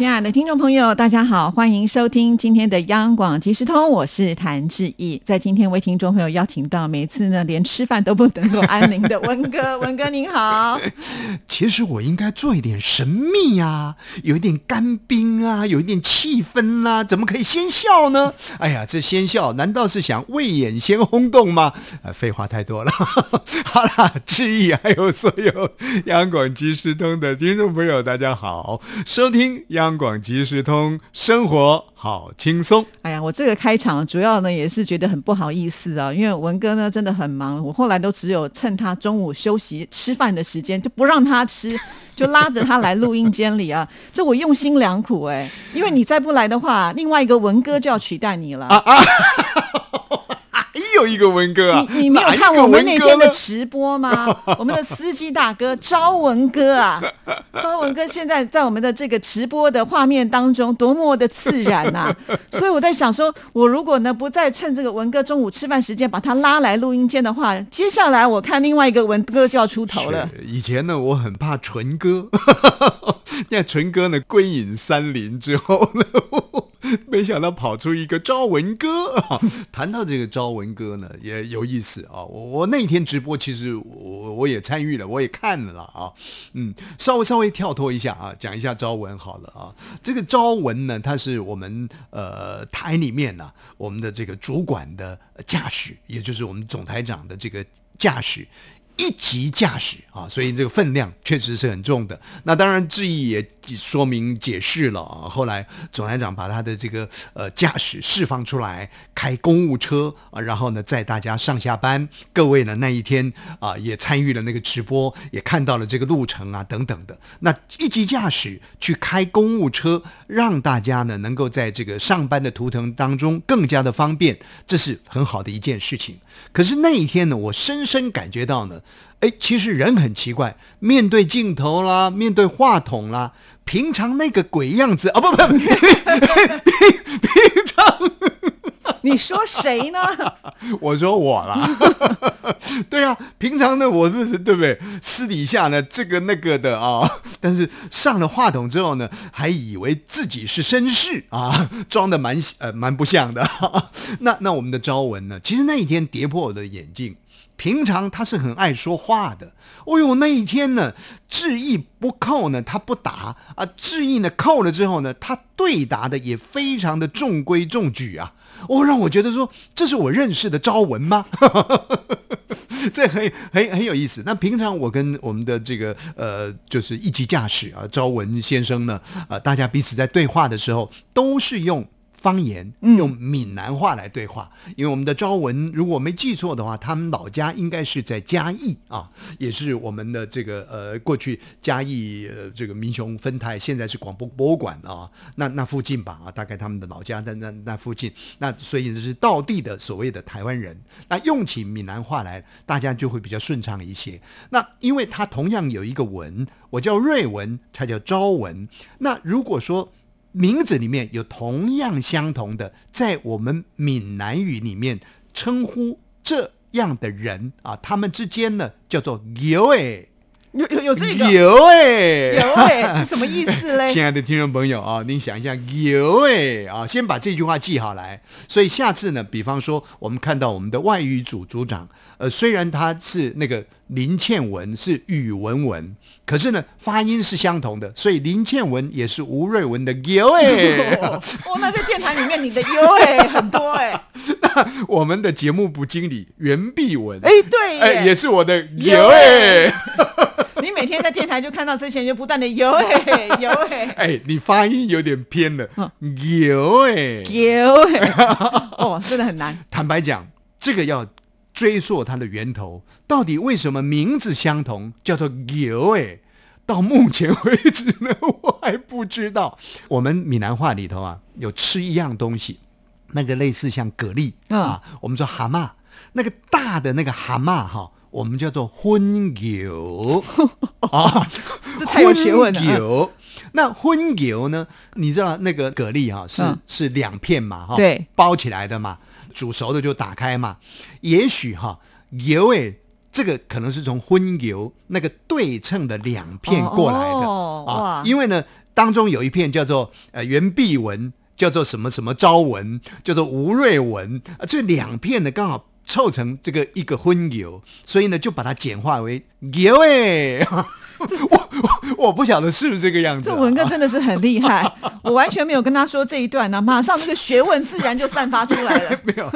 亲爱的听众朋友，大家好，欢迎收听今天的央广即时通，我是谭志毅。在今天为听众朋友邀请到，每次呢连吃饭都不能够安宁的文哥，文哥您好。其实我应该做一点神秘啊，有一点干冰啊，有一点气氛啦，怎么可以先笑呢？哎呀，这先笑难道是想未演先轰动吗？啊，废话太多了。好啦，志毅还有所有央广即时通的听众朋友，大家好，收听央。央广即时通，生活好轻松。哎呀，我这个开场主要呢也是觉得很不好意思啊，因为文哥呢真的很忙，我后来都只有趁他中午休息吃饭的时间，就不让他吃，就拉着他来录音间里啊。这我用心良苦哎，因为你再不来的话，另外一个文哥就要取代你了。啊啊有一个文哥啊，你你没有看我们那天的直播吗？我们的司机大哥招文哥啊，招文哥现在在我们的这个直播的画面当中多么的自然呐！所以我在想说，我如果呢不再趁这个文哥中午吃饭时间把他拉来录音间的话，接下来我看另外一个文哥就要出头了。以前呢，我很怕纯哥，现在纯哥呢归隐山林之后呢。没想到跑出一个招文哥啊！谈到这个招文哥呢，也有意思啊。我我那天直播，其实我我也参与了，我也看了啊。嗯，稍微稍微跳脱一下啊，讲一下招文好了啊。这个招文呢，他是我们呃台里面呢，我们的这个主管的驾驶，也就是我们总台长的这个驾驶。一级驾驶啊，所以这个分量确实是很重的。那当然，质疑也说明解释了啊。后来总台长把他的这个呃驾驶释放出来，开公务车啊，然后呢载大家上下班。各位呢那一天啊也参与了那个直播，也看到了这个路程啊等等的。那一级驾驶去开公务车，让大家呢能够在这个上班的途程当中更加的方便，这是很好的一件事情。可是那一天呢，我深深感觉到呢。哎，其实人很奇怪，面对镜头啦，面对话筒啦，平常那个鬼样子啊，不不，平常，你说谁呢？我说我啦。对啊，平常呢，我不是对不对？私底下呢，这个那个的啊，但是上了话筒之后呢，还以为自己是绅士啊，装的蛮呃蛮不像的。那那我们的招文呢，其实那一天跌破我的眼镜。平常他是很爱说话的，哦呦，那一天呢，智意不扣呢，他不答啊，智意呢扣了之后呢，他对答的也非常的中规中矩啊，哦，让我觉得说这是我认识的招文吗？这很很很有意思。那平常我跟我们的这个呃，就是一级驾驶啊，招文先生呢，呃，大家彼此在对话的时候都是用。方言用闽南话来对话，因为我们的昭文，如果没记错的话，他们老家应该是在嘉义啊，也是我们的这个呃过去嘉义呃这个民雄分台，现在是广播博物馆啊，那那附近吧啊，大概他们的老家在那那附近，那所以这是道地的所谓的台湾人，那用起闽南话来，大家就会比较顺畅一些。那因为他同样有一个文，我叫瑞文，他叫昭文。那如果说名字里面有同样相同的，在我们闽南语里面称呼这样的人啊，他们之间呢叫做有哎，有有有这个有哎有哎，什么意思嘞？亲爱的听众朋友啊，您想一下有哎啊，先把这句话记好来。所以下次呢，比方说我们看到我们的外语组组长，呃，虽然他是那个。林倩文是宇文文，可是呢，发音是相同的，所以林倩文也是吴瑞文的哎。哦，那在电台里面你的 U 哎很多哎。那我们的节目部经理袁碧文，哎对，哎也是我的有哎。你每天在电台就看到这些人就不断的 U 哎游 哎。哎，你发音有点偏了，U 哎 U 哎。哦，真的很难。坦白讲，这个要。追溯它的源头，到底为什么名字相同，叫做牛？哎，到目前为止呢，我还不知道。我们闽南话里头啊，有吃一样东西，那个类似像蛤蜊啊，我们说蛤蟆，那个大的那个蛤蟆哈，我们叫做荤油 啊，这太有学问了。那荤油呢？你知道那个蛤蜊哈、是、嗯是两片嘛哈，对，包起来的嘛，煮熟的就打开嘛。也许哈、油诶，这个可能是从荤油那个对称的两片过来的、哦啊，因为呢，当中有一片叫做呃圆壁纹，叫做什么什么昭文，叫做吴瑞文，啊，这两片呢刚好。凑成这个一个荤油，所以呢就把它简化为油哎，我我我不晓得是不是这个样子、啊。这文哥真的是很厉害，我完全没有跟他说这一段呢、马上那个学问自然就散发出来了。没有，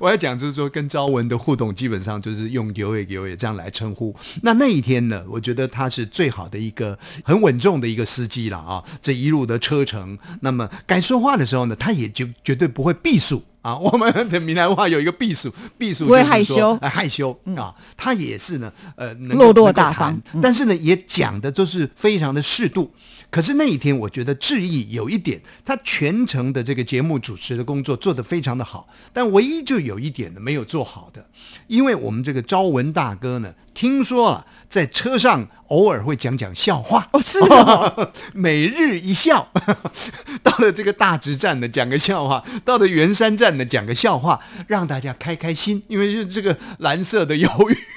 我要讲就是说，跟朝文的互动基本上就是用“有也有也”这样来称呼。那那一天呢，我觉得他是最好的一个很稳重的一个司机了啊。这一路的车程，那么该说话的时候呢，他也就绝对不会避暑。啊，我们的闽南话有一个避暑，避暑不会就是说害羞。哎害羞啊，他也是呢，呃，能落落够能够大方谈但是呢，也讲的就是非常的适度。可是那一天，我觉得志毅有一点，他全程的这个节目主持的工作做得非常的好，但唯一就有一点呢没有做好的，因为我们这个朝文大哥呢，听说了在车上偶尔会讲讲笑话，哦，是哦，每日一笑。到了这个大直站呢，讲个笑话；到了圆山站呢，讲个笑话，让大家开开心。因为是这个蓝色的忧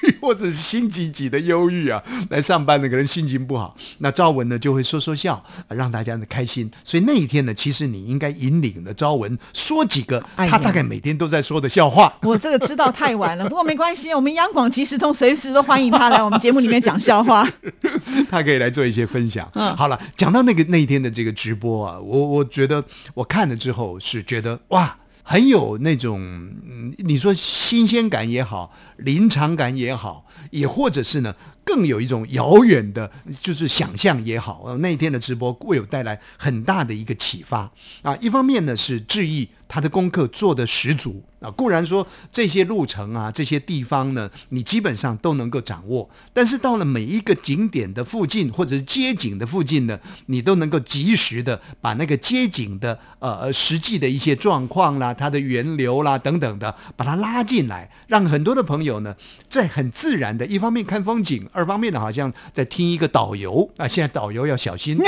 郁，或者是心急急的忧郁啊，来上班的可能心情不好，那赵文呢就会说说笑，啊让大家呢开心。所以那一天呢，其实你应该引领了赵文说几个他大概每天都在说的笑话。我这个知道太晚了，不过没关系，我们央广即时通随时都欢迎他来我们节目里面讲笑话。他可以来做一些分享。嗯好了，讲到那个那一天的这个直播啊，我我觉得我看了之后是觉得哇。很有那种，你说新鲜感也好，临场感也好，也或者是呢，更有一种遥远的，就是想象也好。那一天的直播为我带来很大的一个启发啊。一方面呢是致意他的功课做的十足啊，固然说这些路程啊，这些地方呢，你基本上都能够掌握，但是到了每一个景点的附近或者是街景的附近呢，你都能够及时的把那个街景的呃呃实际的一些状况啦、它的源流啦等等的，把它拉进来，让很多的朋友呢，在很自然的，一方面看风景，二方面呢，好像在听一个导游啊，现在导游要小心。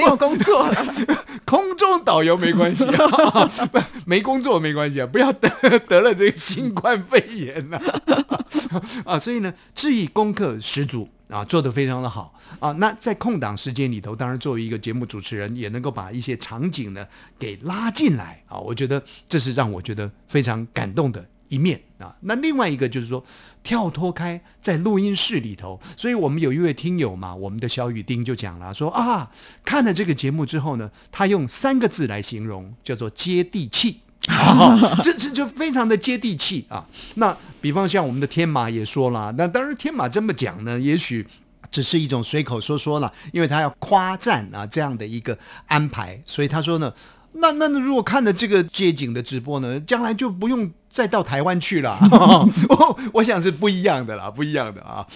没有工作，空中导游没关系啊，没工作没关系啊，不要得得了这个新冠肺炎呐啊 所以呢，质疑功课十足啊，做得非常的好啊。那在空档时间里头，当然作为一个节目主持人，也能够把一些场景呢给拉进来啊，我觉得这是让我觉得非常感动的一面啊。那另外一个就是说，跳脱开在录音室里头，所以我们有一位听友嘛，我们的小雨丁就讲了说啊，看了这个节目之后呢，他用三个字来形容，叫做接地气。啊，这这就非常的接地气啊。那比方像我们的天马也说了，那当然天马这么讲呢，也许。只是一种随口说说了，因为他要夸赞啊这样的一个安排，所以他说呢，那那那如果看了这个街景的直播呢，将来就不用再到台湾去了。我 我想是不一样的啦，不一样的啊。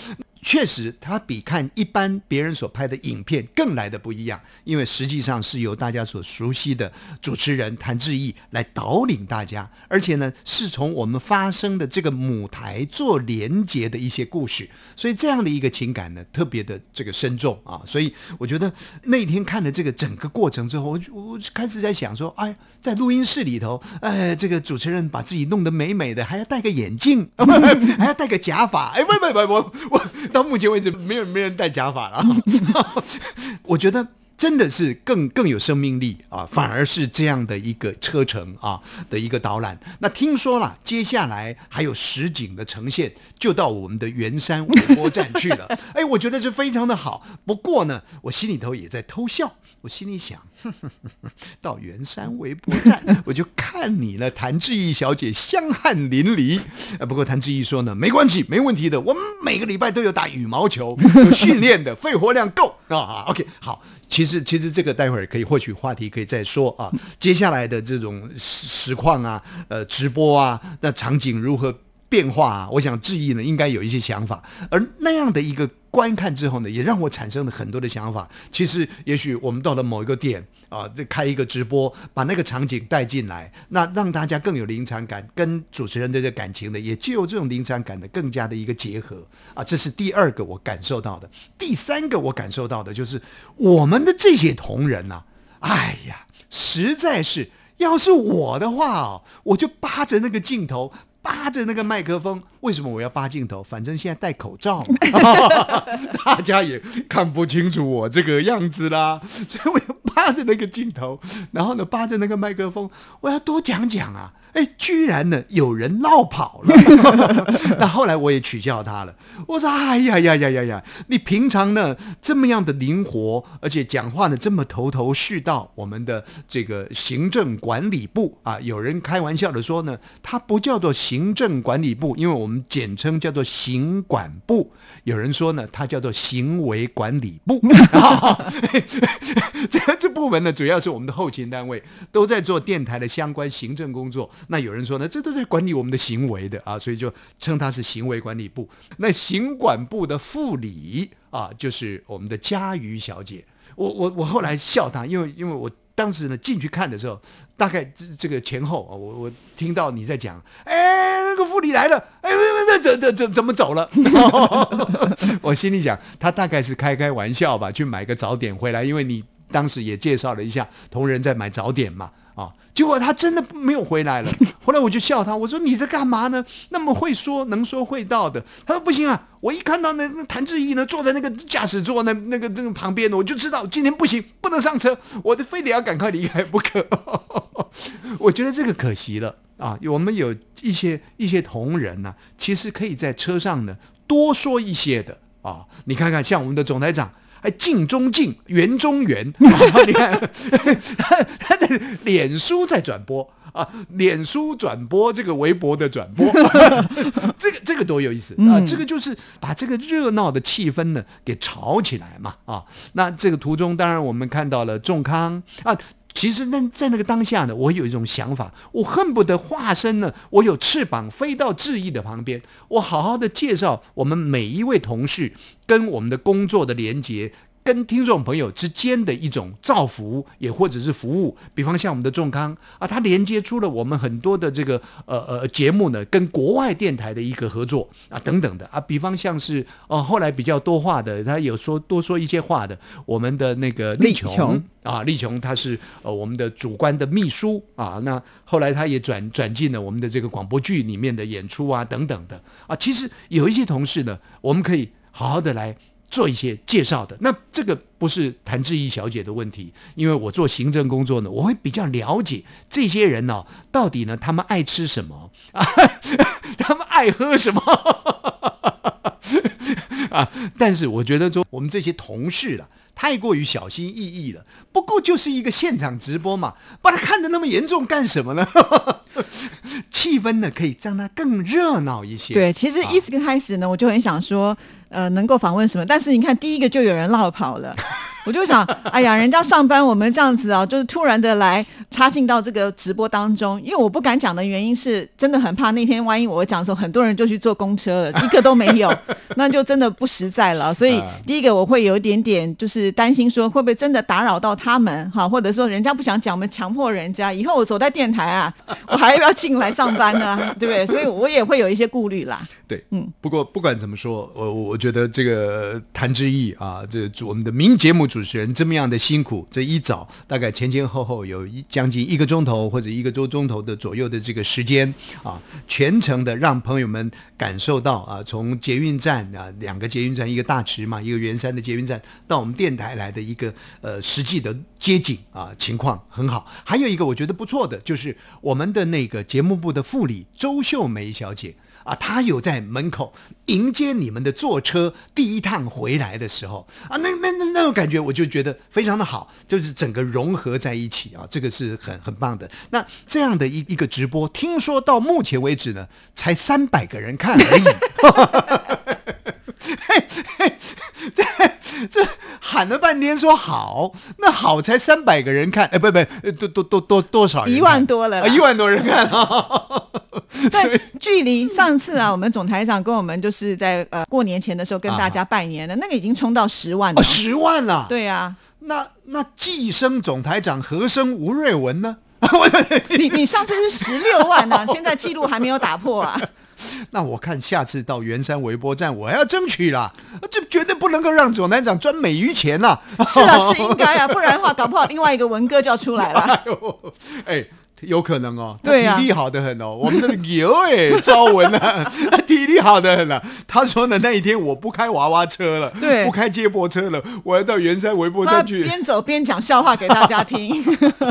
确实，它比看一般别人所拍的影片更来的不一样，因为实际上是由大家所熟悉的主持人谭志毅来导领大家，而且呢，是从我们发生的这个母台做连接的一些故事，所以这样的一个情感呢，特别的这个深重啊。所以我觉得那天看了这个整个过程之后，我就我开始在想说，哎，在录音室里头，哎，这个主持人把自己弄得美美的，还要戴个眼镜，还要戴个假发，哎，不不不，我我到目前为止没有没人戴假发了，我觉得。真的是更更有生命力啊，反而是这样的一个车程啊的一个导览。那听说了，接下来还有实景的呈现，就到我们的圆山微波站去了。哎，我觉得是非常的好。不过呢，我心里头也在偷笑，我心里想，哼哼哼哼到圆山微波站，我就看你了，谭志毅小姐香汗淋漓。呃，不过谭志毅说呢，没关系，没问题的，我们每个礼拜都有打羽毛球，有训练的，肺活量够啊。OK，好。其实，其实这个待会儿可以，或许话题可以再说啊。接下来的这种实实况啊，呃，直播啊，那场景如何变化啊？我想志毅呢应该有一些想法，而那样的一个观看之后呢，也让我产生了很多的想法。其实，也许我们到了某一个点啊，这开一个直播，把那个场景带进来，那让大家更有临场感，跟主持人的这感情的，也就有这种临场感的更加的一个结合啊。这是第二个我感受到的。第三个我感受到的就是我们的这些同仁呐、哎呀，实在是，要是我的话哦，我就扒着那个镜头。扒着那个麦克风，为什么我要扒镜头？反正现在戴口罩，大家也看不清楚我这个样子啦，所以我要扒着那个镜头，然后呢，扒着那个麦克风，我要多讲讲啊！哎，居然呢有人落跑了，那后来我也取笑他了，我说：哎呀呀呀呀呀，你平常呢这么样的灵活，而且讲话呢这么头头是道，我们的这个行政管理部啊，有人开玩笑的说呢，它不叫做行政管理部，因为我们简称叫做行管部。有人说呢，它叫做行为管理部。这这部门呢，主要是我们的后勤单位都在做电台的相关行政工作。那有人说呢，这都在管理我们的行为的啊，所以就称它是行为管理部。那行管部的副理啊，就是我们的佳瑜小姐。我我我后来笑她，因为因为我当时呢进去看的时候，大概这这个前后啊，我我听到你在讲，哎，那个副理来了，哎，那那怎怎怎怎么走了？我心里想，他大概是开开玩笑吧，去买个早点回来，因为你当时也介绍了一下，同仁在买早点嘛，啊，结果他真的没有回来了。后来我就笑他，我说你在干嘛呢？那么会说，能说会道的。他说不行啊，我一看到那那谭志毅呢坐在那个驾驶座那那个那个旁边，我就知道今天不行，不能上车，我非得要赶快离开不可。我觉得这个可惜了啊！我们有一些一些同仁呢、其实可以在车上呢多说一些的啊。你看看，像我们的总台长。还镜中镜，圆中圆，你看他他的脸书在转播啊，脸书转播这个微博的转播，这个这个多有意思啊！这个就是把这个热闹的气氛呢给炒起来嘛啊！那这个途中，当然我们看到了仲康啊。其实那在那个当下呢，我有一种想法，我恨不得化身呢，我有翅膀飞到志毅的旁边，我好好的介绍我们每一位同事跟我们的工作的连接。跟听众朋友之间的一种造福，也或者是服务，比方像我们的众康啊，它连接出了我们很多的这个呃呃节目呢，跟国外电台的一个合作啊等等的啊，比方像是哦后来比较多话的，他有说多说一些话的，我们的那个丽琼琼啊，丽琼他是呃我们的主观的秘书啊，那后来他也转转进了我们的这个广播剧里面的演出啊等等的啊，其实有一些同事呢，我们可以好好的来。做一些介绍的，那这个不是谭志毅小姐的问题，因为我做行政工作呢，我会比较了解这些人呢、到底呢他们爱吃什么啊，他们爱喝什么 啊？但是我觉得说我们这些同事了，太过于小心翼翼了，不过就是一个现场直播嘛，把它看得那么严重干什么呢？气氛呢可以让它更热闹一些。对，其实一直开始呢，我就很想说，呃，能够访问什么，但是你看第一个就有人落跑了。我就想，哎呀，人家上班，我们这样子啊，就是突然的来插进到这个直播当中，因为我不敢讲的原因是，真的很怕那天万一我讲的时候，很多人就去坐公车了，一个都没有，那就真的不实在了。所以啊第一个我会有一点点就是担心说，会不会真的打扰到他们哈，或者说人家不想讲，我们强迫人家，以后我走在电台啊，我还要不要进来上班呢？对不对？所以我也会有一些顾虑啦。对，嗯，不过不管怎么说，我我我觉得这个谭志毅啊，这我们的名节目主持人这么样的辛苦，这一早大概前前后后有一将近一个钟头或者一个多钟头的左右的这个时间啊，全程的让朋友们感受到啊，从捷运站啊两个捷运站，一个大池嘛，一个圆山的捷运站，到我们电台来的一个呃实际的街景啊情况很好。还有一个我觉得不错的，就是我们的那个节目部的副理周秀梅小姐。啊，他有在门口迎接你们的坐车第一趟回来的时候啊，那那那那种感觉，我就觉得非常的好，就是整个融合在一起啊，这个是很很棒的。那这样的一一个直播，听说到目前为止呢，才三百个人看而已。嘿嘿，这这喊了半天说好，那好才三百个人看，哎，不不，呃多多多多多少人？一万多了啊，一万多人看啊！对，距离上次啊，我们总台长跟我们就是在呃过年前的时候跟大家拜年的那个已经冲到十万了，十万了。对啊，那那寄生总台长何生吴瑞文呢？你你上次是十六万啊，现在记录还没有打破啊。那我看下次到圆山微波站，我要争取啦，这绝对不能够让左南长赚美余钱呐！是啊，是应该啊，不然的话，搞不好另外一个文哥就要出来了。哎呦，哎。有可能哦，他体力好的很哦。我们的牛哎，赵文啊，体力好的很啊。他说呢，那一天我不开娃娃车了，对，不开接驳车了，我要到圆山微波站去，边走边讲笑话给大家听。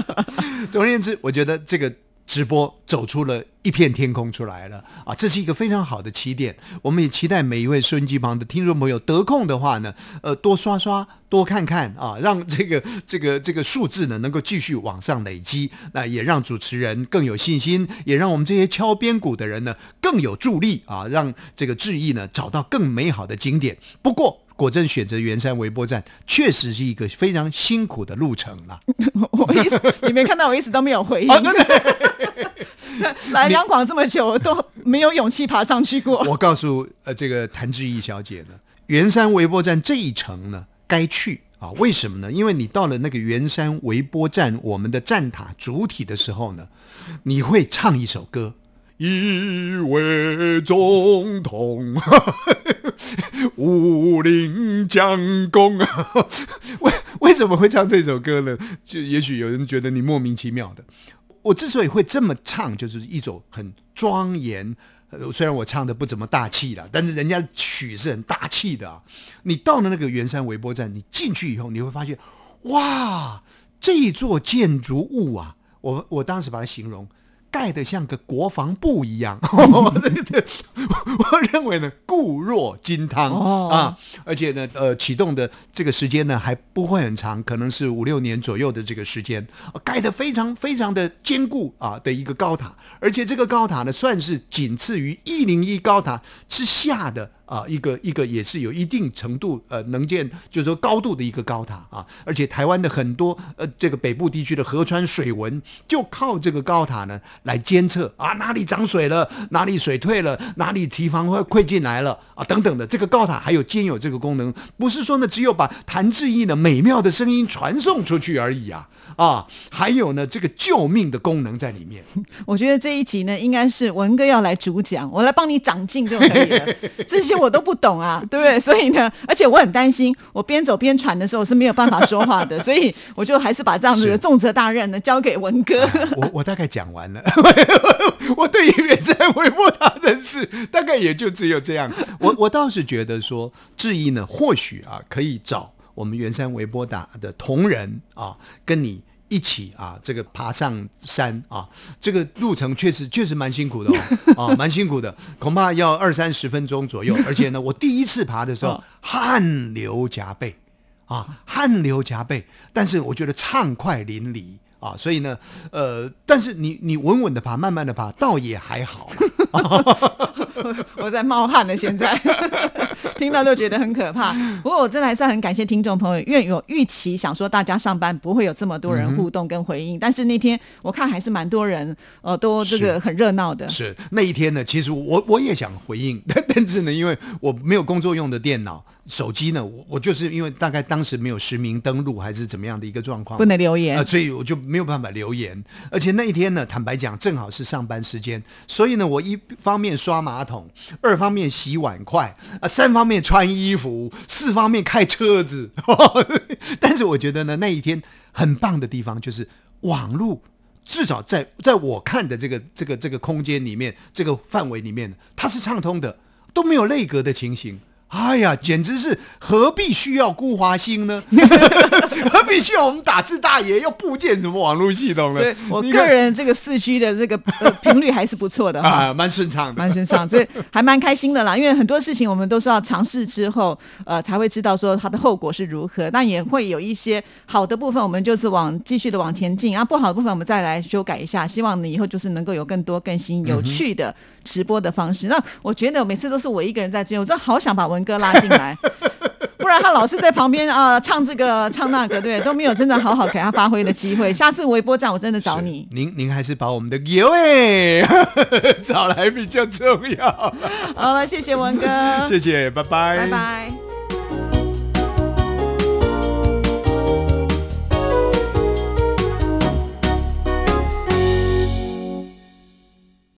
总而言之，我觉得这个。直播走出了一片天空出来了啊！这是一个非常好的起点。我们也期待每一位收音机旁的听众朋友得空的话呢，呃，多刷刷，多看看啊，让这个这个这个数字呢能够继续往上累积。那也让主持人更有信心，也让我们这些敲边鼓的人呢更有助力啊，让这个志毅呢找到更美好的景点。不过。果真选择圆山微波站，确实是一个非常辛苦的路程了。我意思，你没看到我一直都没有回应。来两广这么久，都没有勇气爬上去过。我告诉呃这个谭志毅小姐呢，圆山微波站这一程呢该去啊？为什么呢？因为你到了那个圆山微波站，我们的站塔主体的时候呢，你会唱一首歌。一位总统，武林将功啊！为为什么会唱这首歌呢？就也许有人觉得你莫名其妙的。我之所以会这么唱，就是一种很庄严。虽然我唱的不怎么大气了，但是人家曲是很大气的啊。你到了那个圆山微波站，你进去以后，你会发现，哇，这座建筑物啊，我我当时把它形容。盖的像个国防部一样，这个我认为呢，固若金汤啊，而且呢，呃，启动的这个时间呢还不会很长，可能是五六年左右的这个时间，盖的非常非常的坚固啊的一个高塔，而且这个高塔呢算是仅次于一零一高塔之下的。啊，一个一个也是有一定程度呃能见，就是说高度的一个高塔啊，而且台湾的很多呃这个北部地区的河川水文就靠这个高塔呢来监测啊，哪里涨水了，哪里水退了，哪里堤防会溃进来了啊等等的，这个高塔还有兼有这个功能，不是说呢只有把谭志毅的美妙的声音传送出去而已啊啊，还有呢这个救命的功能在里面。我觉得这一集呢应该是文哥要来主讲，我来帮你长进就可以了，这些。我都不懂啊，对 不对？所以呢，而且我很担心，我边走边喘的时候是没有办法说话的，所以我就还是把这样子的重责大任呢交给文哥。我我大概讲完了，我对于原山微波塔的事大概也就只有这样。我我倒是觉得说，质疑呢，或许啊可以找我们原山微波塔的同仁啊，跟你。一起啊，这个爬上山啊，这个路程确实确实蛮辛苦的哦，啊，蛮辛苦的，恐怕要二三十分钟左右。而且呢，我第一次爬的时候，汗流浃背啊，汗流浃背，但是我觉得畅快淋漓啊，所以呢，呃，但是你你稳稳的爬，慢慢的爬，倒也还好。我在冒汗了，现在 听到都觉得很可怕。不过我真的还是很感谢听众朋友，因为有预期想说大家上班不会有这么多人互动跟回应，但是那天我看还是蛮多人，呃，都这个很热闹的。是那一天呢，其实我我也想回应，但是呢，因为我没有工作用的电脑。手机呢，我我就是因为大概当时没有实名登录还是怎么样的一个状况，不能留言，所以我就没有办法留言。而且那一天呢，坦白讲，正好是上班时间，所以呢，我一方面刷马桶，二方面洗碗筷，啊，三方面穿衣服，四方面开车子。但是我觉得呢，那一天很棒的地方就是网络，至少在在我看的这个这个这个空间里面，这个范围里面，它是畅通的，都没有内格的情形。哎呀，简直是何必需要孤华星呢？何必需要我们打字大爷要部件什么网络系统呢？所以我个人这个四 G 的这个 频率还是不错的啊，蛮顺畅的，蛮顺畅，所以还蛮开心的啦。因为很多事情我们都是要尝试之后，呃，才会知道说它的后果是如何。那也会有一些好的部分，我们就是往继续的往前进；啊，不好的部分我们再来修改一下。希望你以后就是能够有更多更新、有趣的直播的方式。那我觉得每次都是我一个人在这边，我真的好想把文。哥拉进来，不然他老是在旁边啊、唱这个唱那个，对，都没有真的好好给他发挥的机会。下次微波站我真的找你。您您还是把我们的有哎 找来比较重要。好了，谢谢文哥，谢谢，拜拜，拜拜。